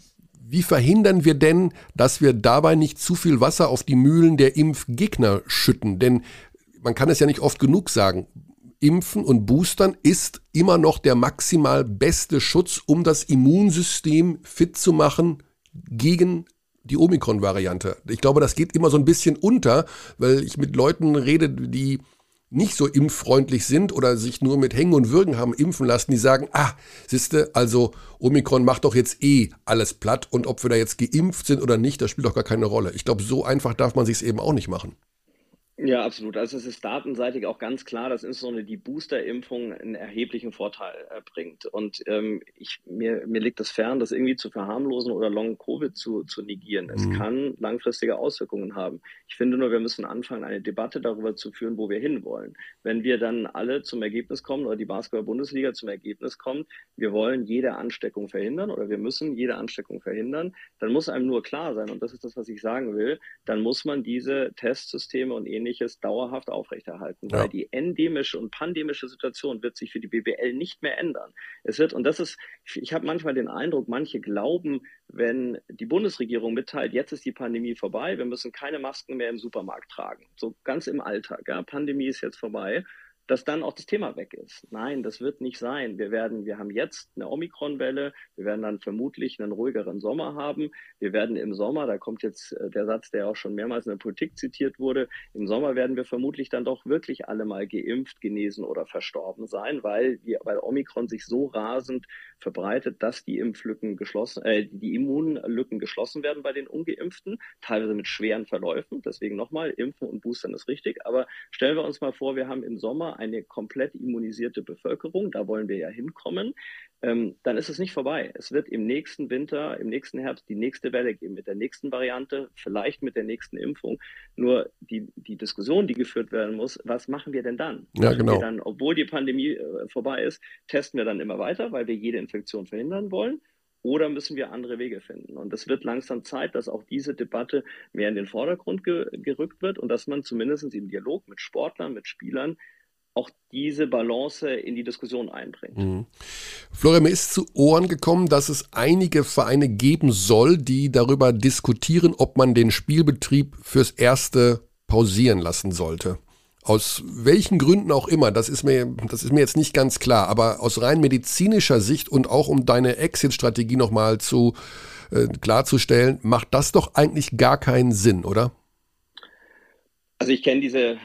Wie verhindern wir denn, dass wir dabei nicht zu viel Wasser auf die Mühlen der Impfgegner schütten? Denn man kann es ja nicht oft genug sagen. Impfen und Boostern ist immer noch der maximal beste Schutz, um das Immunsystem fit zu machen gegen die Omikron-Variante. Ich glaube, das geht immer so ein bisschen unter, weil ich mit Leuten rede, die nicht so impffreundlich sind oder sich nur mit Hängen und Würgen haben impfen lassen, die sagen, ah, siehste, also Omikron macht doch jetzt eh alles platt und ob wir da jetzt geimpft sind oder nicht, das spielt doch gar keine Rolle. Ich glaube, so einfach darf man sich eben auch nicht machen. Ja, absolut. Also es ist datenseitig auch ganz klar, dass insbesondere die Booster-Impfung einen erheblichen Vorteil äh, bringt. Und ähm, ich, mir, mir liegt es fern, das irgendwie zu verharmlosen oder Long-Covid zu, zu negieren. Mhm. Es kann langfristige Auswirkungen haben. Ich finde nur, wir müssen anfangen, eine Debatte darüber zu führen, wo wir hinwollen. Wenn wir dann alle zum Ergebnis kommen oder die Basketball-Bundesliga zum Ergebnis kommt, wir wollen jede Ansteckung verhindern oder wir müssen jede Ansteckung verhindern, dann muss einem nur klar sein, und das ist das, was ich sagen will, dann muss man diese Testsysteme und ähnliche ähnliches dauerhaft aufrechterhalten, ja. weil die endemische und pandemische Situation wird sich für die BBL nicht mehr ändern. Es wird, und das ist, ich habe manchmal den Eindruck, manche glauben, wenn die Bundesregierung mitteilt, jetzt ist die Pandemie vorbei, wir müssen keine Masken mehr im Supermarkt tragen. So ganz im Alltag. Ja, Pandemie ist jetzt vorbei dass dann auch das Thema weg ist. Nein, das wird nicht sein. Wir werden, wir haben jetzt eine Omikron-Welle. Wir werden dann vermutlich einen ruhigeren Sommer haben. Wir werden im Sommer, da kommt jetzt äh, der Satz, der auch schon mehrmals in der Politik zitiert wurde, im Sommer werden wir vermutlich dann doch wirklich alle mal geimpft, genesen oder verstorben sein, weil, wir, weil Omikron sich so rasend verbreitet, dass die Impflücken geschlossen, äh, die Immunlücken geschlossen werden bei den Ungeimpften, teilweise mit schweren Verläufen. Deswegen nochmal, Impfen und Boostern ist richtig. Aber stellen wir uns mal vor, wir haben im Sommer eine komplett immunisierte Bevölkerung, da wollen wir ja hinkommen, ähm, dann ist es nicht vorbei. Es wird im nächsten Winter, im nächsten Herbst die nächste Welle geben mit der nächsten Variante, vielleicht mit der nächsten Impfung. Nur die, die Diskussion, die geführt werden muss, was machen wir denn dann? Ja, genau. Dann, obwohl die Pandemie äh, vorbei ist, testen wir dann immer weiter, weil wir jede Infektion verhindern wollen oder müssen wir andere Wege finden? Und es wird langsam Zeit, dass auch diese Debatte mehr in den Vordergrund ge gerückt wird und dass man zumindest im Dialog mit Sportlern, mit Spielern auch diese Balance in die Diskussion einbringt. Mhm. Florian, mir ist zu Ohren gekommen, dass es einige Vereine geben soll, die darüber diskutieren, ob man den Spielbetrieb fürs Erste pausieren lassen sollte. Aus welchen Gründen auch immer, das ist mir, das ist mir jetzt nicht ganz klar, aber aus rein medizinischer Sicht und auch um deine Exit-Strategie nochmal zu äh, klarzustellen, macht das doch eigentlich gar keinen Sinn, oder? Also ich kenne diese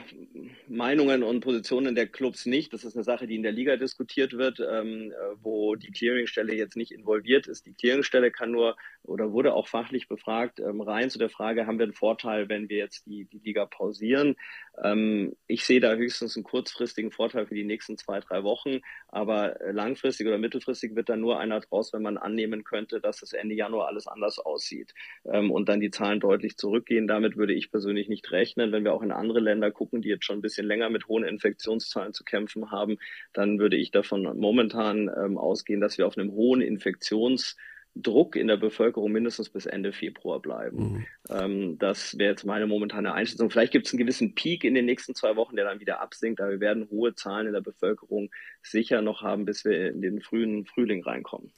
Meinungen und Positionen der Clubs nicht. Das ist eine Sache, die in der Liga diskutiert wird, ähm, äh, wo die Clearingstelle jetzt nicht involviert ist. Die Clearingstelle kann nur oder wurde auch fachlich befragt, ähm, rein zu der Frage, haben wir einen Vorteil, wenn wir jetzt die, die Liga pausieren? Ähm, ich sehe da höchstens einen kurzfristigen Vorteil für die nächsten zwei, drei Wochen, aber langfristig oder mittelfristig wird da nur einer draus, wenn man annehmen könnte, dass es Ende Januar alles anders aussieht ähm, und dann die Zahlen deutlich zurückgehen. Damit würde ich persönlich nicht rechnen. Wenn wir auch in andere Länder gucken, die jetzt schon ein bisschen länger mit hohen Infektionszahlen zu kämpfen haben, dann würde ich davon momentan ähm, ausgehen, dass wir auf einem hohen Infektions Druck in der Bevölkerung mindestens bis Ende Februar bleiben. Mhm. Ähm, das wäre jetzt meine momentane Einschätzung. Vielleicht gibt es einen gewissen Peak in den nächsten zwei Wochen, der dann wieder absinkt, aber wir werden hohe Zahlen in der Bevölkerung sicher noch haben, bis wir in den frühen Frühling reinkommen.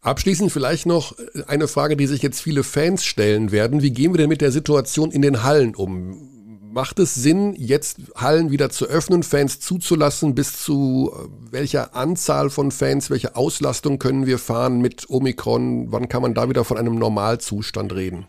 Abschließend vielleicht noch eine Frage, die sich jetzt viele Fans stellen werden. Wie gehen wir denn mit der Situation in den Hallen um? Macht es Sinn, jetzt Hallen wieder zu öffnen, Fans zuzulassen? Bis zu äh, welcher Anzahl von Fans, welche Auslastung können wir fahren mit Omikron? Wann kann man da wieder von einem Normalzustand reden?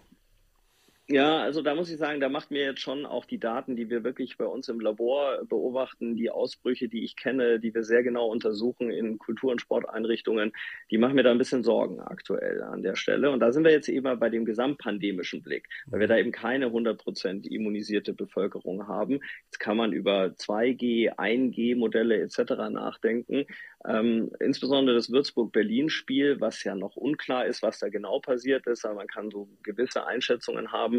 Ja, also da muss ich sagen, da macht mir jetzt schon auch die Daten, die wir wirklich bei uns im Labor beobachten, die Ausbrüche, die ich kenne, die wir sehr genau untersuchen in Kultur- und Sporteinrichtungen, die machen mir da ein bisschen Sorgen aktuell an der Stelle. Und da sind wir jetzt eben bei dem gesamtpandemischen Blick, weil wir da eben keine 100% immunisierte Bevölkerung haben. Jetzt kann man über 2G, 1G-Modelle etc. nachdenken. Ähm, insbesondere das Würzburg-Berlin-Spiel, was ja noch unklar ist, was da genau passiert ist, aber man kann so gewisse Einschätzungen haben,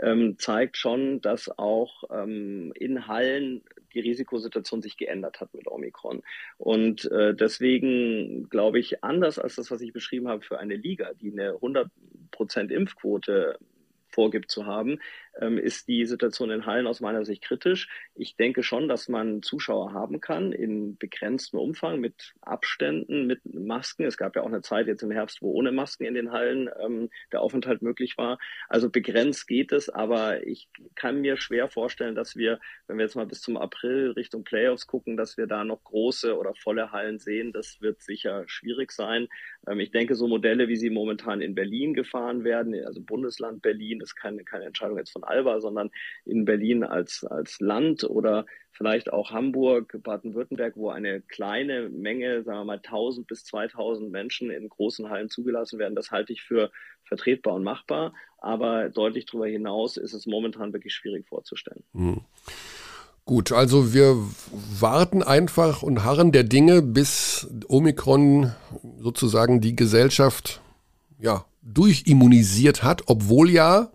ähm, zeigt schon, dass auch ähm, in Hallen die Risikosituation sich geändert hat mit Omikron. Und äh, deswegen glaube ich, anders als das, was ich beschrieben habe für eine Liga, die eine 100% Impfquote vorgibt zu haben, ist die Situation in Hallen aus meiner Sicht kritisch. Ich denke schon, dass man Zuschauer haben kann in begrenztem Umfang mit Abständen, mit Masken. Es gab ja auch eine Zeit jetzt im Herbst, wo ohne Masken in den Hallen ähm, der Aufenthalt möglich war. Also begrenzt geht es, aber ich kann mir schwer vorstellen, dass wir, wenn wir jetzt mal bis zum April Richtung Playoffs gucken, dass wir da noch große oder volle Hallen sehen. Das wird sicher schwierig sein. Ähm, ich denke, so Modelle, wie sie momentan in Berlin gefahren werden, also Bundesland Berlin, ist keine, keine Entscheidung jetzt von Alba, sondern in Berlin als, als Land oder vielleicht auch Hamburg, Baden-Württemberg, wo eine kleine Menge, sagen wir mal 1000 bis 2000 Menschen in großen Hallen zugelassen werden. Das halte ich für vertretbar und machbar. Aber deutlich darüber hinaus ist es momentan wirklich schwierig vorzustellen. Hm. Gut, also wir warten einfach und harren der Dinge, bis Omikron sozusagen die Gesellschaft ja, durchimmunisiert hat, obwohl ja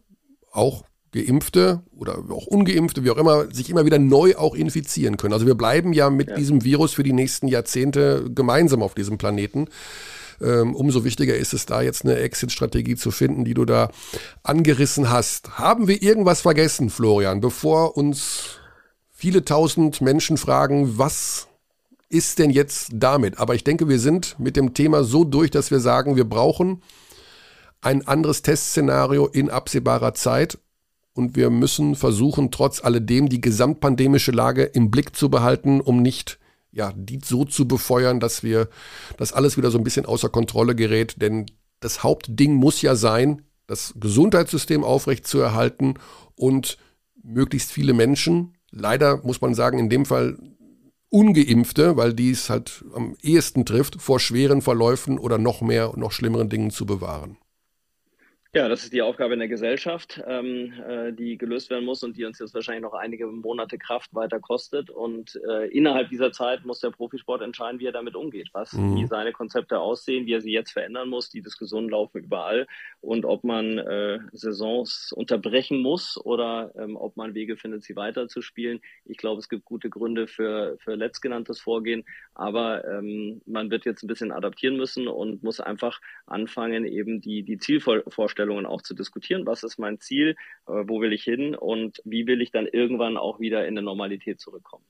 auch Geimpfte oder auch Ungeimpfte, wie auch immer, sich immer wieder neu auch infizieren können. Also wir bleiben ja mit ja. diesem Virus für die nächsten Jahrzehnte gemeinsam auf diesem Planeten. Ähm, umso wichtiger ist es da jetzt eine Exit-Strategie zu finden, die du da angerissen hast. Haben wir irgendwas vergessen, Florian, bevor uns viele tausend Menschen fragen, was ist denn jetzt damit? Aber ich denke, wir sind mit dem Thema so durch, dass wir sagen, wir brauchen ein anderes Testszenario in absehbarer Zeit und wir müssen versuchen, trotz alledem die gesamtpandemische Lage im Blick zu behalten, um nicht ja, die so zu befeuern, dass wir, dass alles wieder so ein bisschen außer Kontrolle gerät. Denn das Hauptding muss ja sein, das Gesundheitssystem aufrecht zu erhalten und möglichst viele Menschen, leider muss man sagen, in dem Fall ungeimpfte, weil dies halt am ehesten trifft, vor schweren Verläufen oder noch mehr, noch schlimmeren Dingen zu bewahren. Ja, das ist die Aufgabe in der Gesellschaft, ähm, äh, die gelöst werden muss und die uns jetzt wahrscheinlich noch einige Monate Kraft weiter kostet. Und äh, innerhalb dieser Zeit muss der Profisport entscheiden, wie er damit umgeht, was mhm. wie seine Konzepte aussehen, wie er sie jetzt verändern muss. Die Diskussionen laufen überall und ob man äh, Saisons unterbrechen muss oder ähm, ob man Wege findet, sie weiterzuspielen. Ich glaube, es gibt gute Gründe für, für letztgenanntes Vorgehen, aber ähm, man wird jetzt ein bisschen adaptieren müssen und muss einfach anfangen, eben die, die Zielvorstellungen auch zu diskutieren. Was ist mein Ziel? Äh, wo will ich hin? Und wie will ich dann irgendwann auch wieder in eine Normalität zurückkommen?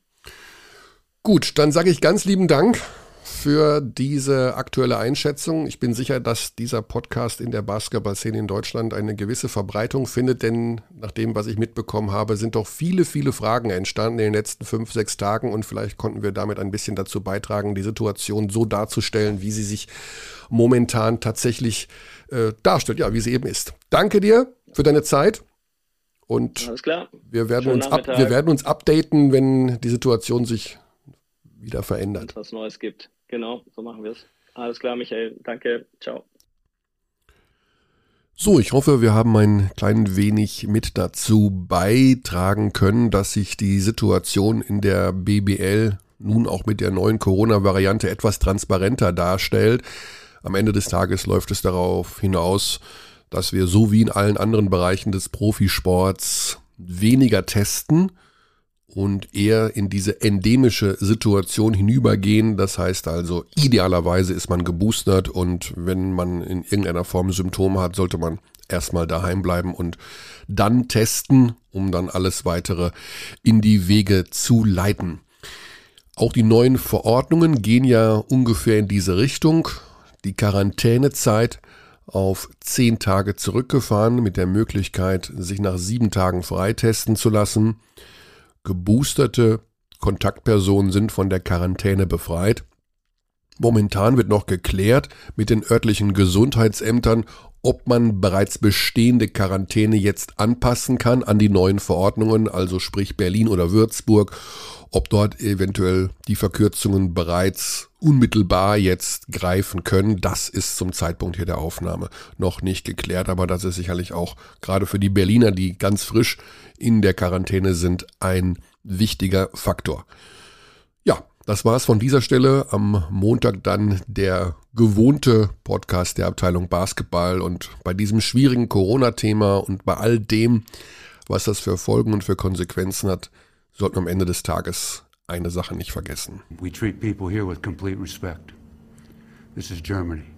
Gut, dann sage ich ganz lieben Dank für diese aktuelle Einschätzung. Ich bin sicher, dass dieser Podcast in der Basketball-Szene in Deutschland eine gewisse Verbreitung findet, denn nach dem, was ich mitbekommen habe, sind doch viele, viele Fragen entstanden in den letzten fünf, sechs Tagen und vielleicht konnten wir damit ein bisschen dazu beitragen, die Situation so darzustellen, wie sie sich momentan tatsächlich äh, darstellt, ja, wie sie eben ist. Danke dir für deine Zeit. Und Wir, werden uns ab, wir werden uns updaten, wenn die Situation sich wieder verändert. Wenn was Neues gibt. Genau, so machen wir es. Alles klar, Michael. Danke. Ciao. So, ich hoffe, wir haben ein klein wenig mit dazu beitragen können, dass sich die Situation in der BBL nun auch mit der neuen Corona-Variante etwas transparenter darstellt. Am Ende des Tages läuft es darauf hinaus, dass wir so wie in allen anderen Bereichen des Profisports weniger testen und eher in diese endemische Situation hinübergehen. Das heißt also, idealerweise ist man geboostert und wenn man in irgendeiner Form Symptome hat, sollte man erstmal daheim bleiben und dann testen, um dann alles weitere in die Wege zu leiten. Auch die neuen Verordnungen gehen ja ungefähr in diese Richtung. Die Quarantänezeit auf zehn Tage zurückgefahren mit der Möglichkeit, sich nach sieben Tagen freitesten zu lassen. Geboosterte Kontaktpersonen sind von der Quarantäne befreit. Momentan wird noch geklärt mit den örtlichen Gesundheitsämtern, ob man bereits bestehende Quarantäne jetzt anpassen kann an die neuen Verordnungen, also sprich Berlin oder Würzburg, ob dort eventuell die Verkürzungen bereits unmittelbar jetzt greifen können. Das ist zum Zeitpunkt hier der Aufnahme noch nicht geklärt, aber das ist sicherlich auch gerade für die Berliner, die ganz frisch in der Quarantäne sind, ein wichtiger Faktor. Ja, das war es von dieser Stelle. Am Montag dann der gewohnte Podcast der Abteilung Basketball und bei diesem schwierigen Corona-Thema und bei all dem, was das für Folgen und für Konsequenzen hat, sollten am Ende des Tages eine Sache nicht vergessen. We treat people here with complete respect. This is Germany.